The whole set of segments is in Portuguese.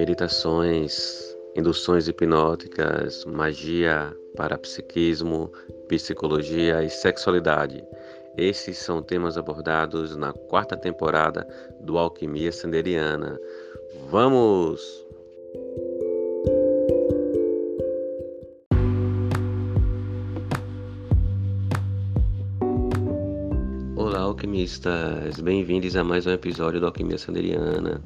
meditações, induções hipnóticas, magia, parapsiquismo, psicologia e sexualidade. Esses são temas abordados na quarta temporada do Alquimia Sanderiana. Vamos! Olá, alquimistas! Bem-vindos a mais um episódio do Alquimia Sanderiana.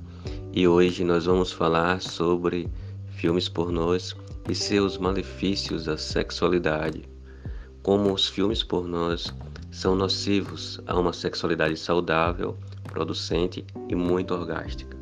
E hoje nós vamos falar sobre filmes pornôs e seus malefícios à sexualidade. Como os filmes pornôs são nocivos a uma sexualidade saudável, producente e muito orgástica.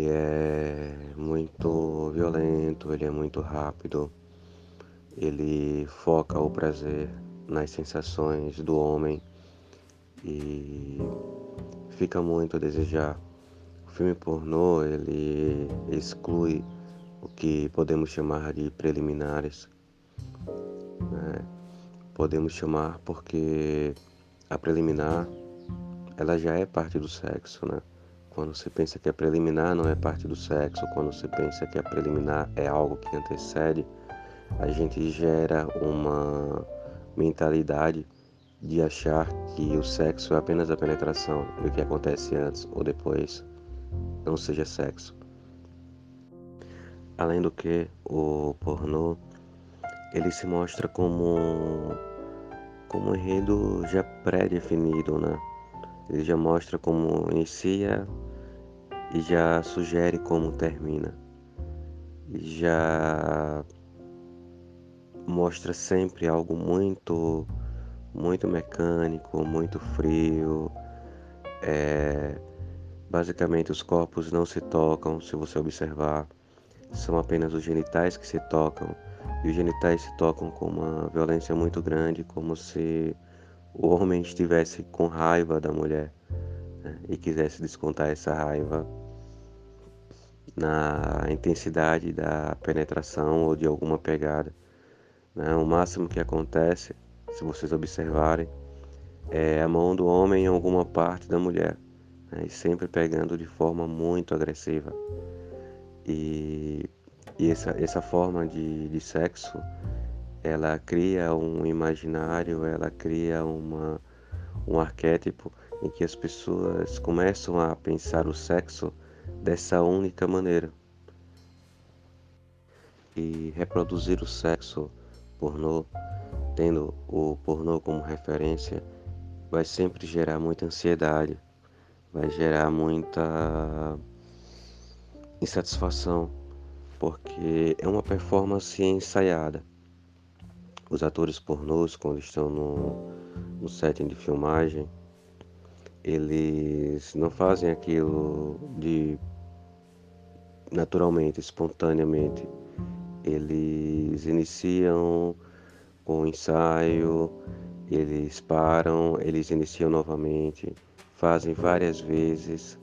Ele é muito violento, ele é muito rápido, ele foca o prazer nas sensações do homem e fica muito a desejar. O filme pornô ele exclui o que podemos chamar de preliminares, né? podemos chamar porque a preliminar ela já é parte do sexo, né? Quando você pensa que a preliminar não é parte do sexo, quando você pensa que a preliminar é algo que antecede, a gente gera uma mentalidade de achar que o sexo é apenas a penetração e o que acontece antes ou depois não seja sexo. Além do que, o pornô ele se mostra como como um enredo já pré-definido, né? Ele já mostra como inicia e já sugere como termina. Já mostra sempre algo muito, muito mecânico, muito frio. É, basicamente, os corpos não se tocam, se você observar. São apenas os genitais que se tocam. E os genitais se tocam com uma violência muito grande, como se o homem estivesse com raiva da mulher né, e quisesse descontar essa raiva na intensidade da penetração ou de alguma pegada. Né? O máximo que acontece, se vocês observarem, é a mão do homem em alguma parte da mulher, né? e sempre pegando de forma muito agressiva. E, e essa, essa forma de, de sexo ela cria um imaginário, ela cria uma, um arquétipo em que as pessoas começam a pensar o sexo dessa única maneira. E reproduzir o sexo pornô, tendo o pornô como referência, vai sempre gerar muita ansiedade, vai gerar muita insatisfação, porque é uma performance ensaiada. Os atores pornôs, quando estão no, no setting de filmagem, eles não fazem aquilo de naturalmente, espontaneamente. Eles iniciam com o ensaio, eles param, eles iniciam novamente, fazem várias vezes,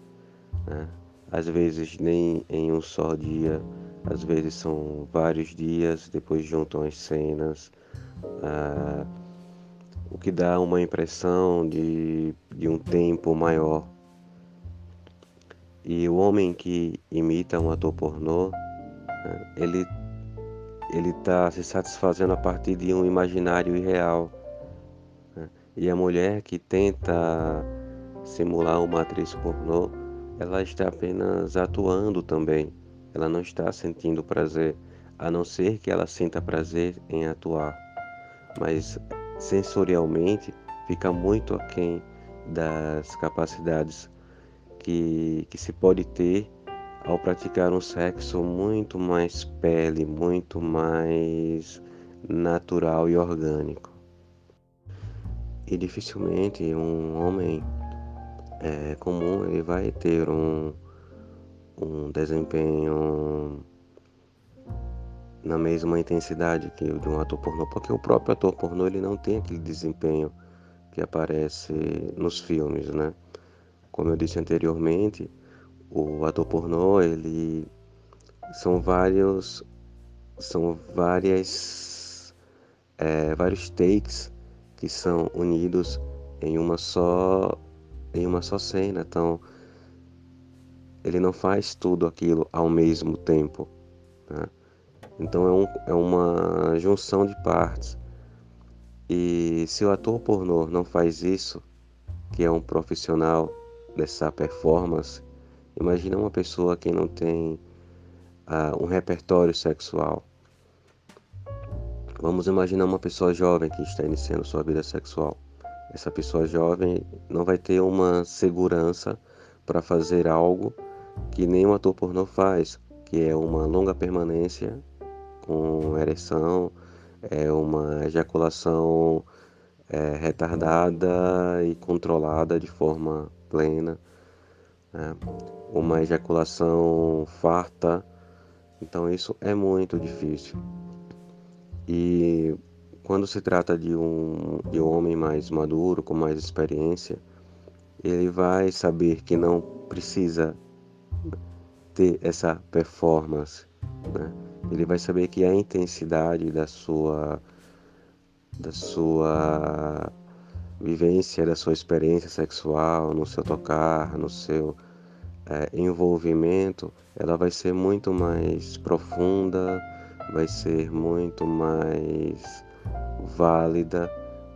né? às vezes nem em um só dia, às vezes são vários dias, depois juntam as cenas, ah, o que dá uma impressão de, de um tempo maior. E o homem que imita um ator pornô, né, ele ele está se satisfazendo a partir de um imaginário irreal. Né? E a mulher que tenta simular uma atriz pornô, ela está apenas atuando também. Ela não está sentindo prazer, a não ser que ela sinta prazer em atuar mas sensorialmente fica muito aquém das capacidades que, que se pode ter ao praticar um sexo muito mais pele, muito mais natural e orgânico. E dificilmente um homem é, comum ele vai ter um, um desempenho na mesma intensidade que o de um ator pornô, porque o próprio ator pornô ele não tem aquele desempenho que aparece nos filmes, né? Como eu disse anteriormente, o ator pornô ele são vários são várias é, vários takes que são unidos em uma só em uma só cena então ele não faz tudo aquilo ao mesmo tempo né? então é, um, é uma junção de partes e se o ator pornô não faz isso que é um profissional dessa performance imagina uma pessoa que não tem uh, um repertório sexual. Vamos imaginar uma pessoa jovem que está iniciando sua vida sexual. Essa pessoa jovem não vai ter uma segurança para fazer algo que nenhum ator pornô faz, que é uma longa permanência com ereção, é uma ejaculação é, retardada e controlada de forma plena, né? uma ejaculação farta então isso é muito difícil. E quando se trata de um, de um homem mais maduro, com mais experiência, ele vai saber que não precisa ter essa performance. Né? Ele vai saber que a intensidade da sua, da sua vivência, da sua experiência sexual, no seu tocar, no seu é, envolvimento, ela vai ser muito mais profunda, vai ser muito mais válida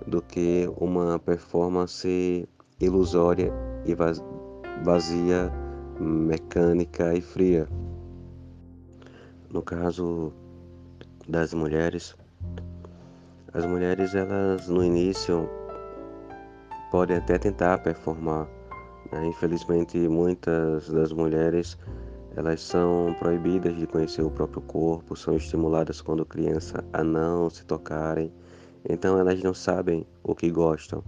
do que uma performance ilusória e vazia, mecânica e fria. No caso das mulheres, as mulheres elas no início podem até tentar performar né? Infelizmente, muitas das mulheres elas são proibidas de conhecer o próprio corpo, são estimuladas quando criança a não se tocarem, então elas não sabem o que gostam.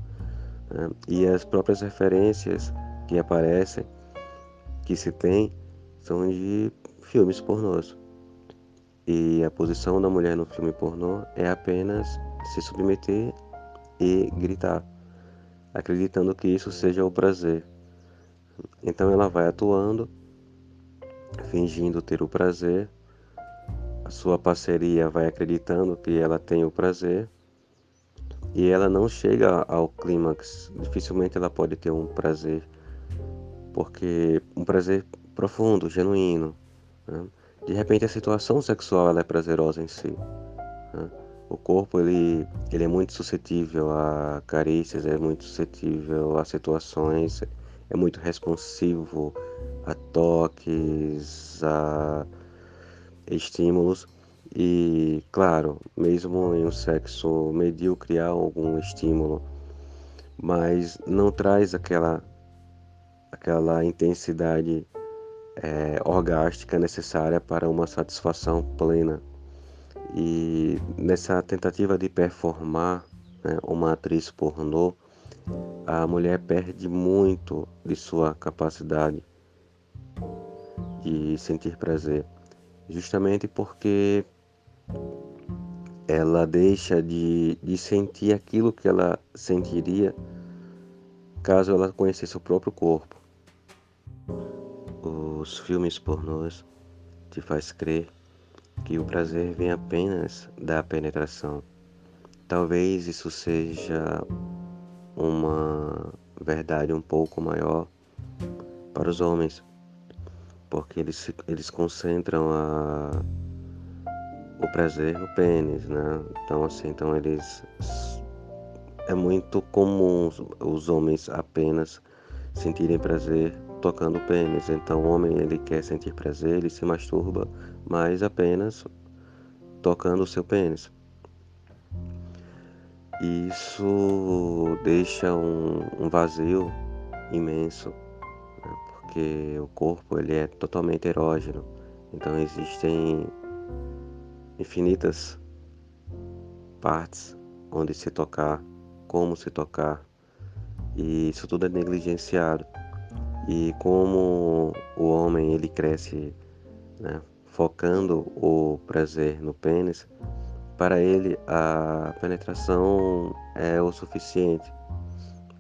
Né? E as próprias referências que aparecem, que se tem, são de filmes pornôs. E a posição da mulher no filme pornô é apenas se submeter e gritar, acreditando que isso seja o prazer. Então ela vai atuando, fingindo ter o prazer, a sua parceria vai acreditando que ela tem o prazer e ela não chega ao clímax. Dificilmente ela pode ter um prazer, porque um prazer profundo, genuíno. Né? De repente a situação sexual ela é prazerosa em si. Né? O corpo ele, ele é muito suscetível a carícias, é muito suscetível a situações é muito responsivo a toques, a estímulos e, claro, mesmo em um sexo medíocre há algum estímulo, mas não traz aquela, aquela intensidade é, orgástica necessária para uma satisfação plena. E nessa tentativa de performar né, uma atriz pornô, a mulher perde muito de sua capacidade de sentir prazer, justamente porque ela deixa de, de sentir aquilo que ela sentiria caso ela conhecesse o próprio corpo. Os filmes pornôs te faz crer que o prazer vem apenas da penetração. Talvez isso seja uma verdade um pouco maior para os homens, porque eles, eles concentram a, o prazer no pênis, né? Então assim, então eles é muito comum os homens apenas sentirem prazer tocando o pênis. Então o homem ele quer sentir prazer, ele se masturba, mas apenas tocando o seu pênis. Isso deixa um, um vazio imenso, né? porque o corpo ele é totalmente erógeno. Então existem infinitas partes onde se tocar, como se tocar, e isso tudo é negligenciado. E como o homem ele cresce né, focando o prazer no pênis, para ele a penetração é o suficiente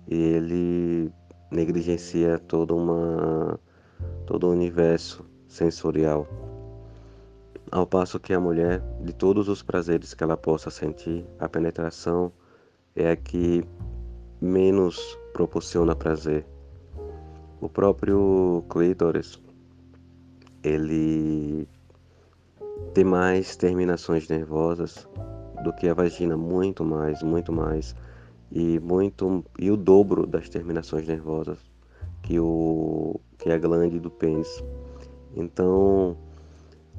e ele negligencia todo uma todo o universo sensorial. Ao passo que a mulher, de todos os prazeres que ela possa sentir, a penetração é a que menos proporciona prazer. O próprio clítoris, ele tem mais terminações nervosas do que a vagina, muito mais, muito mais, e muito e o dobro das terminações nervosas que o que a glande do pênis. Então,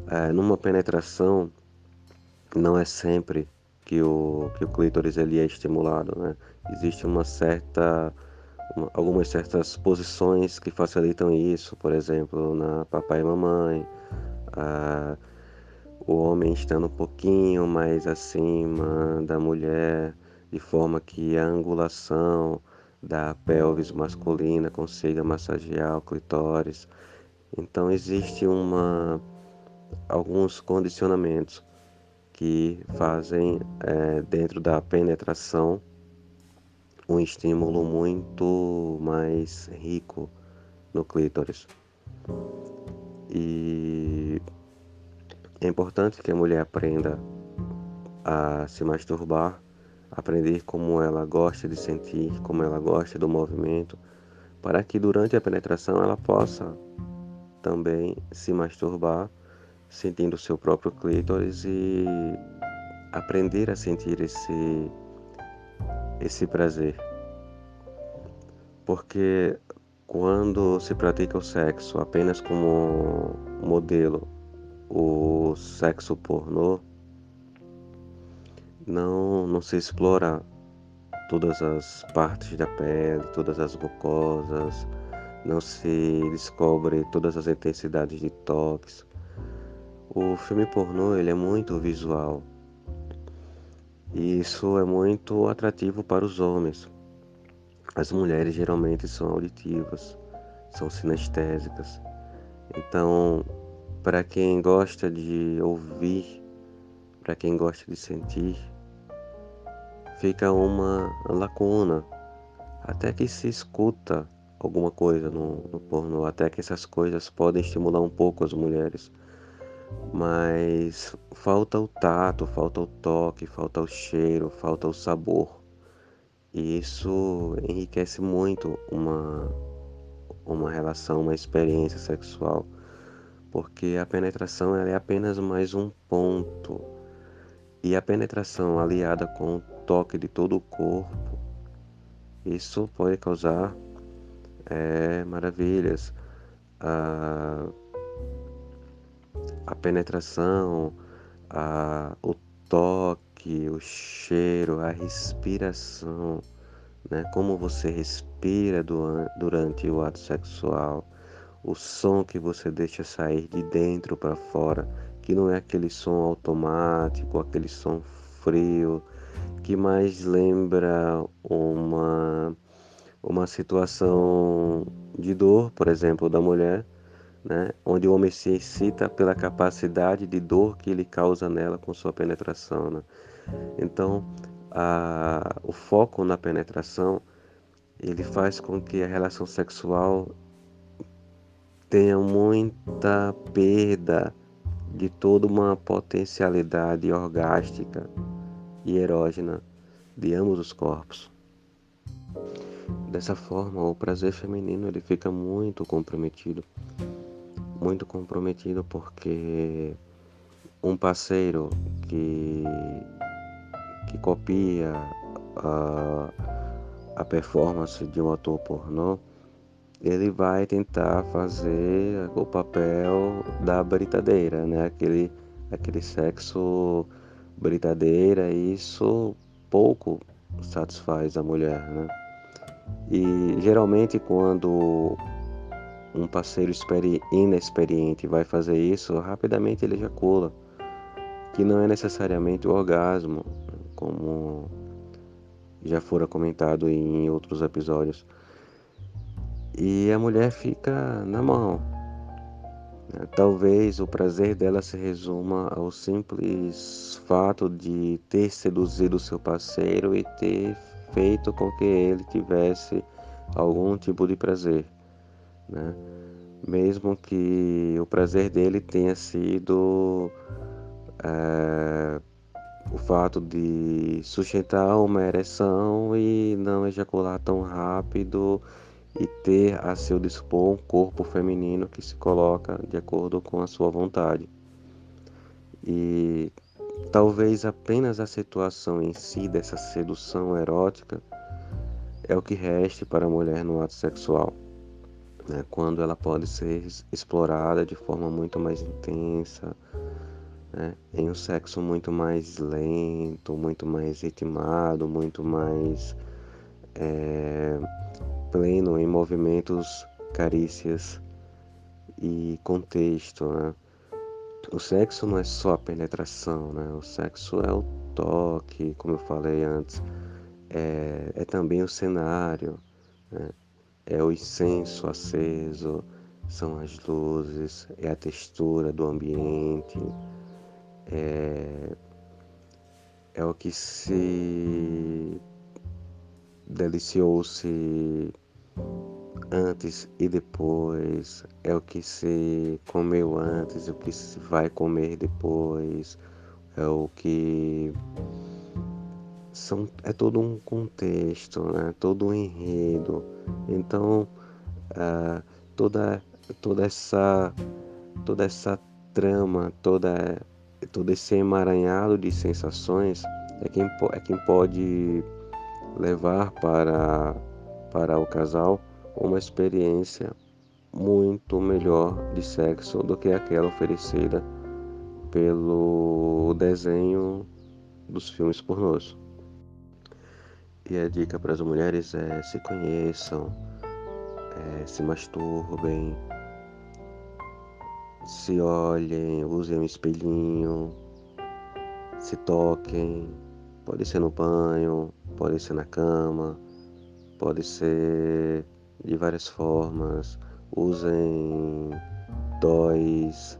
é, numa penetração, não é sempre que o, que o clítoris ele é estimulado, né? Existe uma certa, uma, algumas certas posições que facilitam isso, por exemplo, na papai e mamãe, a, o homem estando um pouquinho mais acima da mulher, de forma que a angulação da pelvis masculina consiga massagear o clitóris. Então existe uma alguns condicionamentos que fazem é, dentro da penetração um estímulo muito mais rico no clítoris. E é importante que a mulher aprenda a se masturbar, aprender como ela gosta de sentir, como ela gosta do movimento, para que durante a penetração ela possa também se masturbar sentindo o seu próprio clítoris e aprender a sentir esse esse prazer. Porque quando se pratica o sexo apenas como modelo, o sexo pornô, não, não se explora todas as partes da pele, todas as mucosas, não se descobre todas as intensidades de toques, o filme pornô ele é muito visual e isso é muito atrativo para os homens. As mulheres geralmente são auditivas, são sinestésicas. Então, para quem gosta de ouvir, para quem gosta de sentir, fica uma lacuna. Até que se escuta alguma coisa no, no pornô, até que essas coisas podem estimular um pouco as mulheres mas falta o tato, falta o toque, falta o cheiro, falta o sabor. E isso enriquece muito uma, uma relação, uma experiência sexual, porque a penetração é apenas mais um ponto. E a penetração aliada com o toque de todo o corpo, isso pode causar é, maravilhas. Ah, a penetração, a, o toque, o cheiro, a respiração, né? como você respira durante o ato sexual, o som que você deixa sair de dentro para fora, que não é aquele som automático, aquele som frio, que mais lembra uma, uma situação de dor, por exemplo, da mulher, né? onde o homem se excita pela capacidade de dor que ele causa nela com sua penetração. Né? Então, a, o foco na penetração ele faz com que a relação sexual tenha muita perda de toda uma potencialidade orgástica e erógena de ambos os corpos. Dessa forma, o prazer feminino ele fica muito comprometido muito comprometido porque um parceiro que, que copia a, a performance de um ator pornô, ele vai tentar fazer o papel da britadeira, né? Aquele, aquele sexo britadeira, e isso pouco satisfaz a mulher, né? E geralmente quando um parceiro inexperiente vai fazer isso, rapidamente ele ejacula, que não é necessariamente o orgasmo, como já fora comentado em outros episódios. E a mulher fica na mão. Né? Talvez o prazer dela se resuma ao simples fato de ter seduzido seu parceiro e ter feito com que ele tivesse algum tipo de prazer, né? mesmo que o prazer dele tenha sido é, o fato de sustentar uma ereção e não ejacular tão rápido e ter a seu dispor um corpo feminino que se coloca de acordo com a sua vontade. E talvez apenas a situação em si dessa sedução erótica é o que reste para a mulher no ato sexual, né? quando ela pode ser explorada de forma muito mais intensa, né? em um sexo muito mais lento, muito mais ritmado, muito mais é, pleno em movimentos, carícias e contexto. Né? O sexo não é só a penetração, né? o sexo é o toque, como eu falei antes é, é também o cenário, né? é o incenso aceso, são as luzes, é a textura do ambiente, é, é o que se deliciou-se antes e depois, é o que se comeu antes, é o que se vai comer depois, é o que são, é todo um contexto, né? todo um enredo. Então, uh, toda, toda, essa, toda essa trama, toda, todo esse emaranhado de sensações é quem, é quem pode levar para, para o casal uma experiência muito melhor de sexo do que aquela oferecida pelo desenho dos filmes pornôs. E a dica para as mulheres é se conheçam, é, se masturbem, se olhem, usem um espelhinho, se toquem. Pode ser no banho, pode ser na cama, pode ser de várias formas. Usem toys.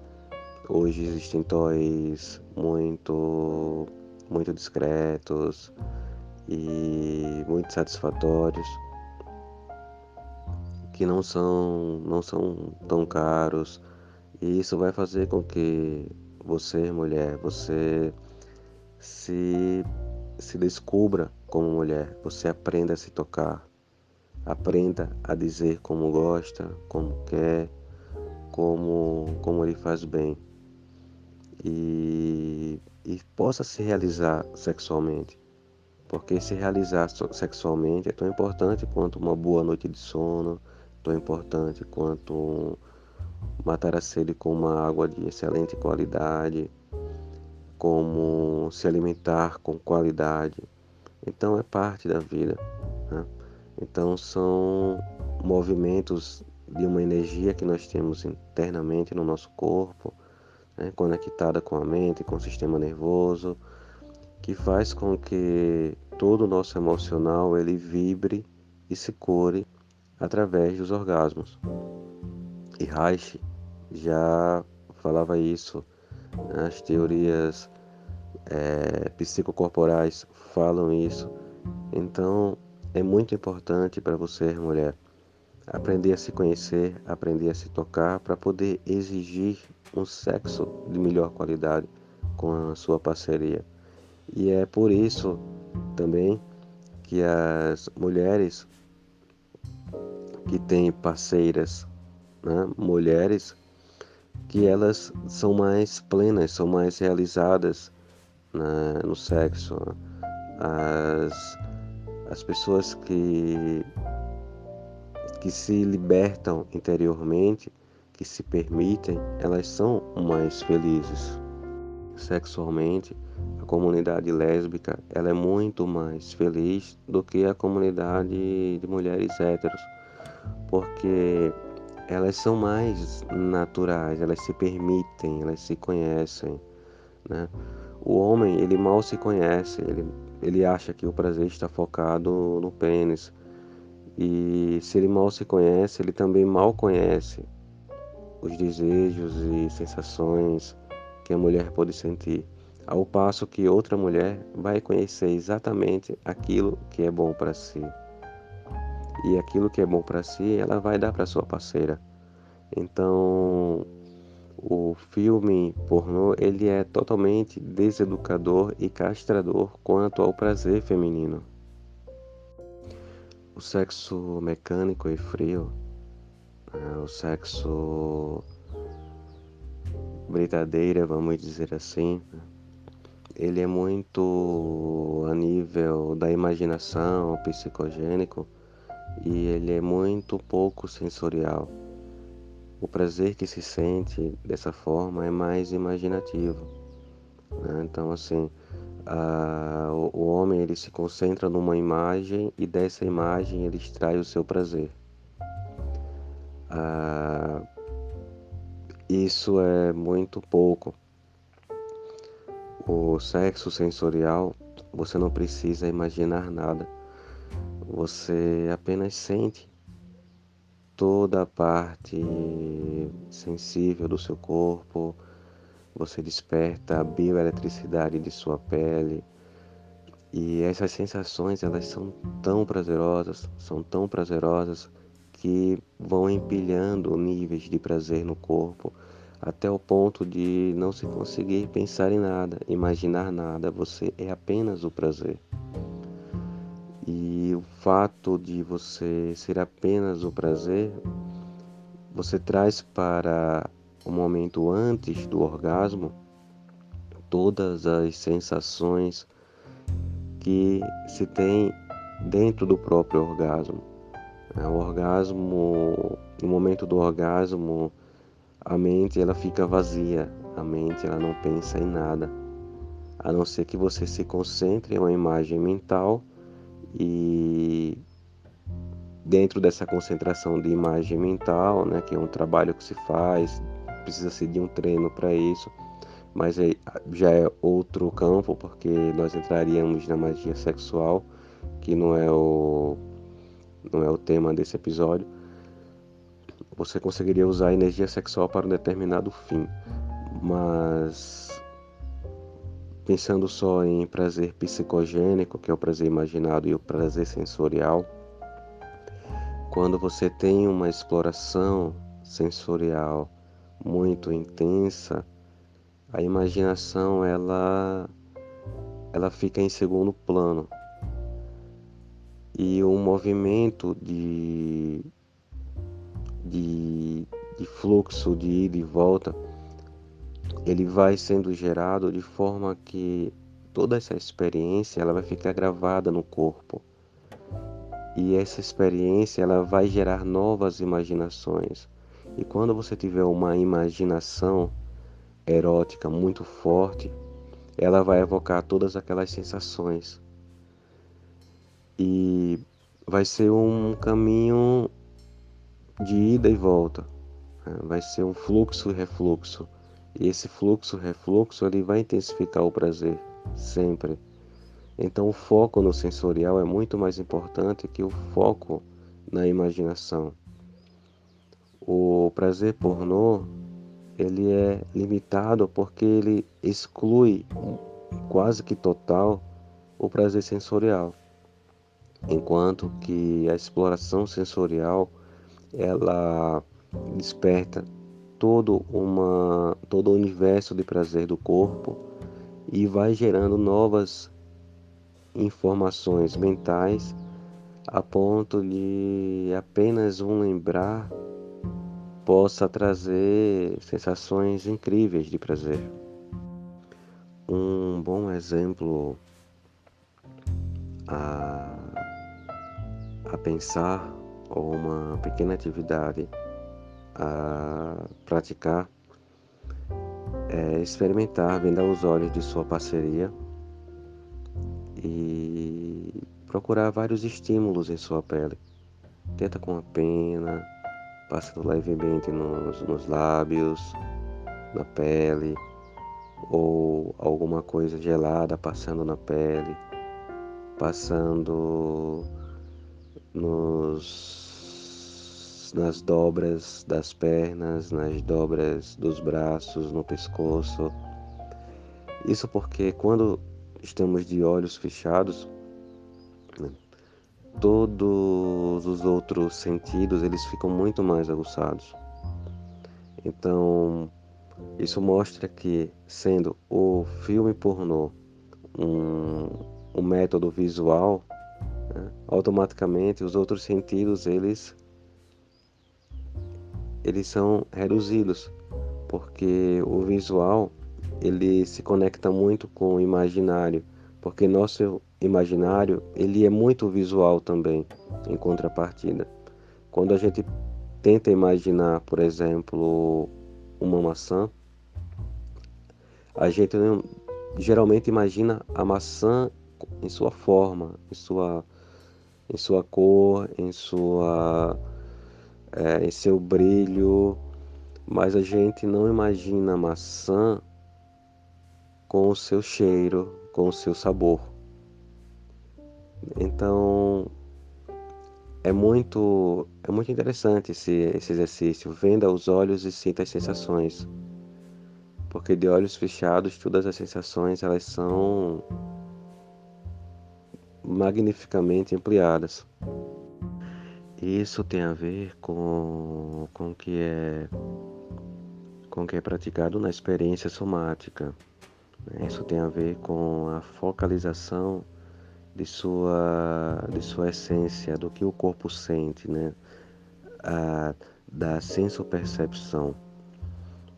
Hoje existem toys muito, muito discretos e muito satisfatórios, que não são, não são tão caros, e isso vai fazer com que você, mulher, você se, se descubra como mulher, você aprenda a se tocar, aprenda a dizer como gosta, como quer, como, como lhe faz bem. E, e possa se realizar sexualmente porque se realizar sexualmente é tão importante quanto uma boa noite de sono, tão importante quanto matar a sede com uma água de excelente qualidade, como se alimentar com qualidade. Então é parte da vida. Né? Então são movimentos de uma energia que nós temos internamente no nosso corpo, né? conectada com a mente, com o sistema nervoso, que faz com que todo o nosso emocional ele vibre e se cure através dos orgasmos. E Reich já falava isso, as teorias é, psicocorporais falam isso. Então é muito importante para você, mulher, aprender a se conhecer, aprender a se tocar para poder exigir um sexo de melhor qualidade com a sua parceria. E é por isso também que as mulheres que têm parceiras, né, mulheres, que elas são mais plenas, são mais realizadas né, no sexo. As, as pessoas que, que se libertam interiormente, que se permitem, elas são mais felizes sexualmente a comunidade lésbica ela é muito mais feliz do que a comunidade de mulheres héteros, porque elas são mais naturais, elas se permitem, elas se conhecem, né? O homem, ele mal se conhece, ele, ele acha que o prazer está focado no pênis. E se ele mal se conhece, ele também mal conhece os desejos e sensações que a mulher pode sentir, ao passo que outra mulher vai conhecer exatamente aquilo que é bom para si. E aquilo que é bom para si, ela vai dar para sua parceira. Então, o filme pornô, ele é totalmente deseducador e castrador quanto ao prazer feminino. O sexo mecânico e frio, né, o sexo britadeira, vamos dizer assim, ele é muito a nível da imaginação, psicogênico, e ele é muito pouco sensorial. O prazer que se sente dessa forma é mais imaginativo. Né? Então, assim, a, o, o homem ele se concentra numa imagem e dessa imagem ele extrai o seu prazer. A, isso é muito pouco. O sexo sensorial, você não precisa imaginar nada. Você apenas sente toda a parte sensível do seu corpo, você desperta a bioeletricidade de sua pele. E essas sensações, elas são tão prazerosas, são tão prazerosas que vão empilhando níveis de prazer no corpo até o ponto de não se conseguir pensar em nada, imaginar nada, você é apenas o prazer. E o fato de você ser apenas o prazer, você traz para o momento antes do orgasmo todas as sensações que se tem dentro do próprio orgasmo. É, o orgasmo, no momento do orgasmo, a mente ela fica vazia, a mente ela não pensa em nada, a não ser que você se concentre em uma imagem mental e dentro dessa concentração de imagem mental, né, que é um trabalho que se faz, precisa-se de um treino para isso, mas é, já é outro campo, porque nós entraríamos na magia sexual, que não é o, não é o tema desse episódio. Você conseguiria usar a energia sexual para um determinado fim, mas pensando só em prazer psicogênico, que é o prazer imaginado, e o prazer sensorial, quando você tem uma exploração sensorial muito intensa, a imaginação ela ela fica em segundo plano. E o movimento de, de, de fluxo de ida e volta ele vai sendo gerado de forma que toda essa experiência ela vai ficar gravada no corpo. E essa experiência ela vai gerar novas imaginações. E quando você tiver uma imaginação erótica muito forte, ela vai evocar todas aquelas sensações. E vai ser um caminho de ida e volta. Né? Vai ser um fluxo e refluxo. E esse fluxo, refluxo, ele vai intensificar o prazer, sempre. Então o foco no sensorial é muito mais importante que o foco na imaginação. O prazer pornô, ele é limitado porque ele exclui quase que total o prazer sensorial. Enquanto que a exploração sensorial, ela desperta todo, uma, todo o universo de prazer do corpo e vai gerando novas informações mentais a ponto de apenas um lembrar possa trazer sensações incríveis de prazer. Um bom exemplo a, a pensar ou uma pequena atividade a praticar é experimentar, vendar os olhos de sua parceria e procurar vários estímulos em sua pele. Tenta com a pena, passando levemente nos, nos lábios, na pele, ou alguma coisa gelada passando na pele, passando nos nas dobras das pernas, nas dobras dos braços, no pescoço. Isso porque quando estamos de olhos fechados, né, todos os outros sentidos eles ficam muito mais aguçados. Então, isso mostra que, sendo o filme pornô um, um método visual, né, automaticamente os outros sentidos eles eles são reduzidos, porque o visual ele se conecta muito com o imaginário, porque nosso imaginário ele é muito visual também, em contrapartida. Quando a gente tenta imaginar, por exemplo, uma maçã, a gente geralmente imagina a maçã em sua forma, em sua, em sua cor, em sua, é, em seu brilho, mas a gente não imagina a maçã com o seu cheiro, com o seu sabor. Então é muito é muito interessante esse, esse exercício. Venda os olhos e sinta as sensações porque de olhos fechados todas as sensações elas são magnificamente ampliadas. Isso tem a ver com com o que é com que é praticado na experiência somática. Né? Isso tem a ver com a focalização de sua de sua essência, do que o corpo sente, né? A, da sensopercepção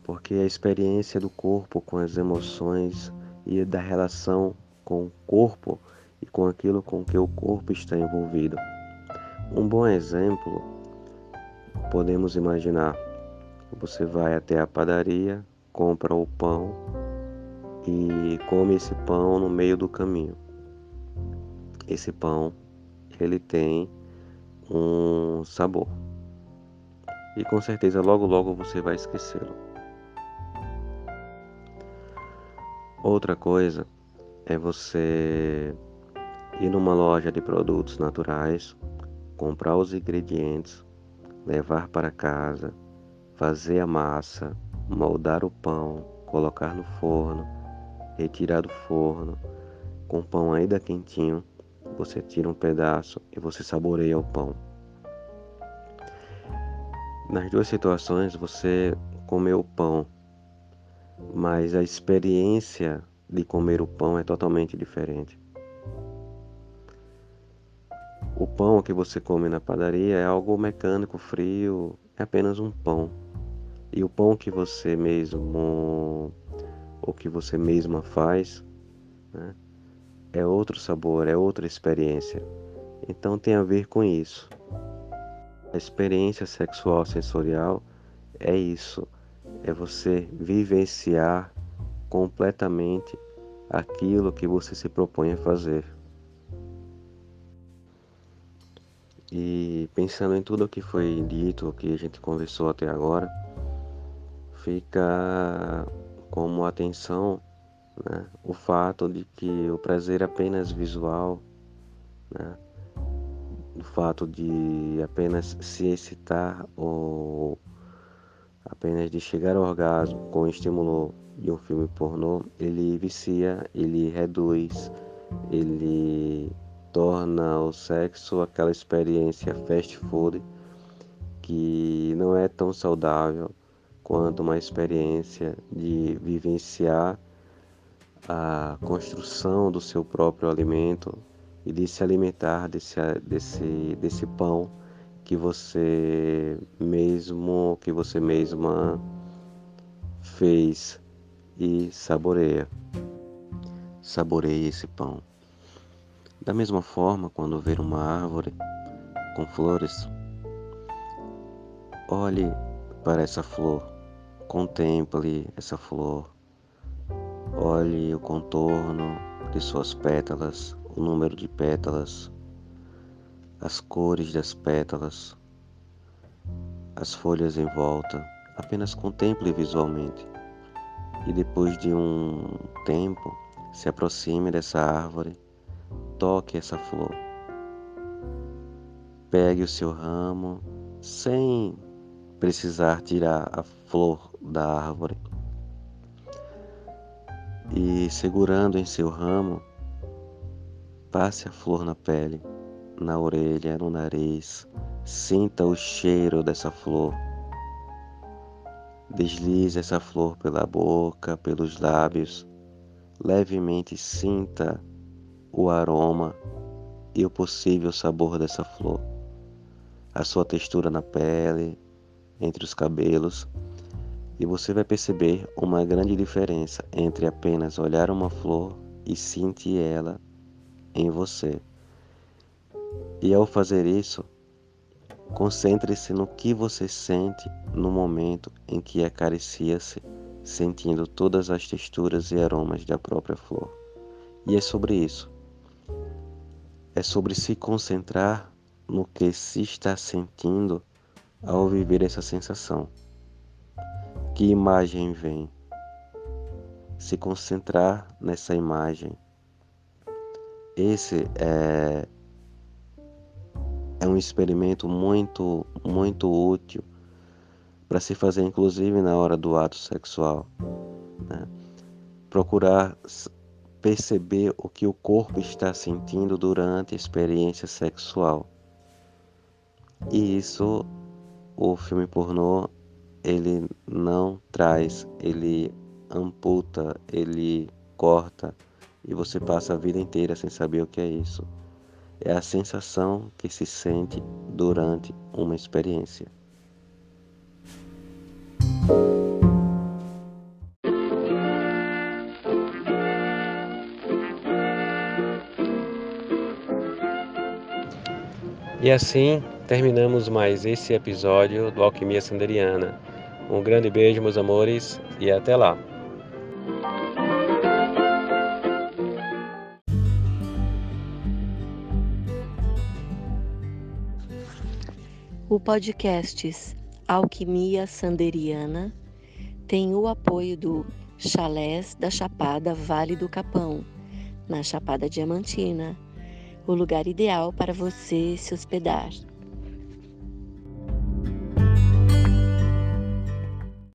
porque a experiência do corpo com as emoções e da relação com o corpo e com aquilo com que o corpo está envolvido. Um bom exemplo podemos imaginar: você vai até a padaria, compra o pão e come esse pão no meio do caminho. Esse pão ele tem um sabor. E com certeza logo logo você vai esquecê-lo. Outra coisa é você ir numa loja de produtos naturais, comprar os ingredientes, levar para casa, fazer a massa, moldar o pão, colocar no forno, retirar do forno, com o pão ainda quentinho, você tira um pedaço e você saboreia o pão. Nas duas situações você comeu o pão mas a experiência de comer o pão é totalmente diferente. O pão que você come na padaria é algo mecânico, frio, é apenas um pão. E o pão que você mesmo ou que você mesma faz né, é outro sabor, é outra experiência. Então tem a ver com isso. A experiência sexual sensorial é isso é você vivenciar completamente aquilo que você se propõe a fazer. E pensando em tudo o que foi dito, o que a gente conversou até agora, fica como atenção né, o fato de que o prazer apenas visual, né, o fato de apenas se excitar ou apenas de chegar ao orgasmo com o estímulo de um filme pornô, ele vicia, ele reduz, ele torna o sexo aquela experiência fast food que não é tão saudável quanto uma experiência de vivenciar a construção do seu próprio alimento e de se alimentar desse, desse, desse pão que você mesmo, que você mesma fez e saboreia. Saboreie esse pão. Da mesma forma, quando ver uma árvore com flores, olhe para essa flor, contemple essa flor, olhe o contorno de suas pétalas, o número de pétalas, as cores das pétalas, as folhas em volta, apenas contemple visualmente. E depois de um tempo, se aproxime dessa árvore, toque essa flor. Pegue o seu ramo sem precisar tirar a flor da árvore. E segurando em seu ramo, passe a flor na pele, na orelha, no nariz, sinta o cheiro dessa flor. Deslize essa flor pela boca, pelos lábios, levemente sinta o aroma e o possível sabor dessa flor, a sua textura na pele, entre os cabelos, e você vai perceber uma grande diferença entre apenas olhar uma flor e sentir ela em você. E ao fazer isso, concentre-se no que você sente no momento em que acaricia-se, sentindo todas as texturas e aromas da própria flor. E é sobre isso é sobre se concentrar no que se está sentindo ao viver essa sensação. Que imagem vem? Se concentrar nessa imagem. Esse é, é um experimento muito, muito útil para se fazer, inclusive na hora do ato sexual. Né? Procurar perceber o que o corpo está sentindo durante a experiência sexual. E isso o filme pornô ele não traz, ele amputa, ele corta e você passa a vida inteira sem saber o que é isso. É a sensação que se sente durante uma experiência. E assim terminamos mais esse episódio do Alquimia Sanderiana. Um grande beijo, meus amores, e até lá. O podcast Alquimia Sanderiana tem o apoio do Chalés da Chapada Vale do Capão, na Chapada Diamantina o lugar ideal para você se hospedar.